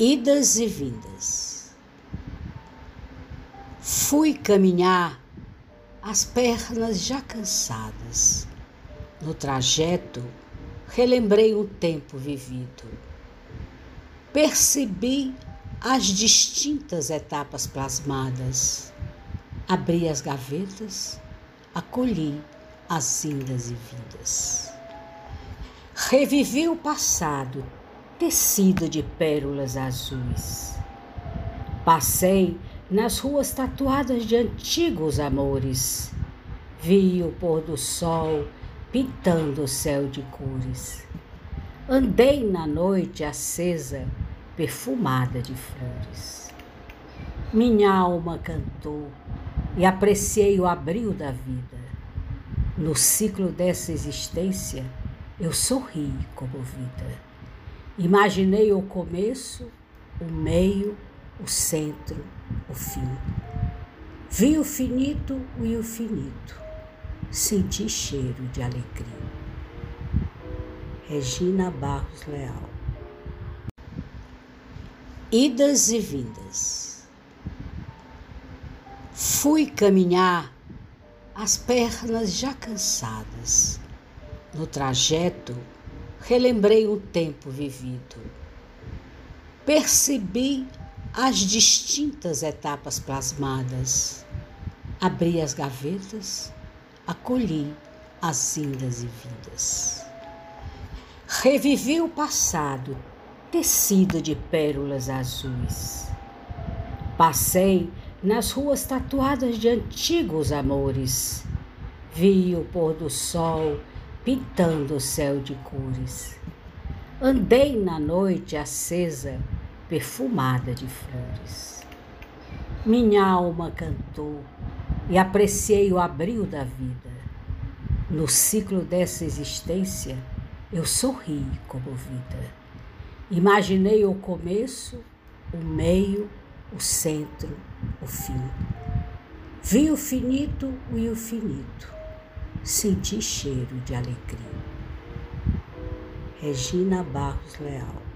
Idas e vindas. Fui caminhar, as pernas já cansadas. No trajeto, relembrei um tempo vivido. Percebi as distintas etapas plasmadas. Abri as gavetas, acolhi as indas e vindas. Revivi o passado tecido de pérolas azuis. Passei nas ruas tatuadas de antigos amores. Vi o pôr do sol pintando o céu de cores. Andei na noite acesa, perfumada de flores. Minha alma cantou e apreciei o abril da vida. No ciclo dessa existência, eu sorri comovida. Imaginei o começo, o meio, o centro, o fim. Vi o finito e o finito. Senti cheiro de alegria. Regina Barros Leal. Idas e vindas. Fui caminhar, as pernas já cansadas. No trajeto, relembrei um tempo vivido. Percebi as distintas etapas plasmadas. Abri as gavetas, acolhi as indas e vindas. Revivi o passado, tecido de pérolas azuis. Passei nas ruas tatuadas de antigos amores. Vi o pôr do sol pintando o céu de cores. Andei na noite acesa, perfumada de flores. Minha alma cantou e apreciei o abril da vida. No ciclo dessa existência, eu sorri comovida. Imaginei o começo, o meio, o centro, o fim. Vi o finito e o finito senti cheiro de alegria. Regina Barros Leal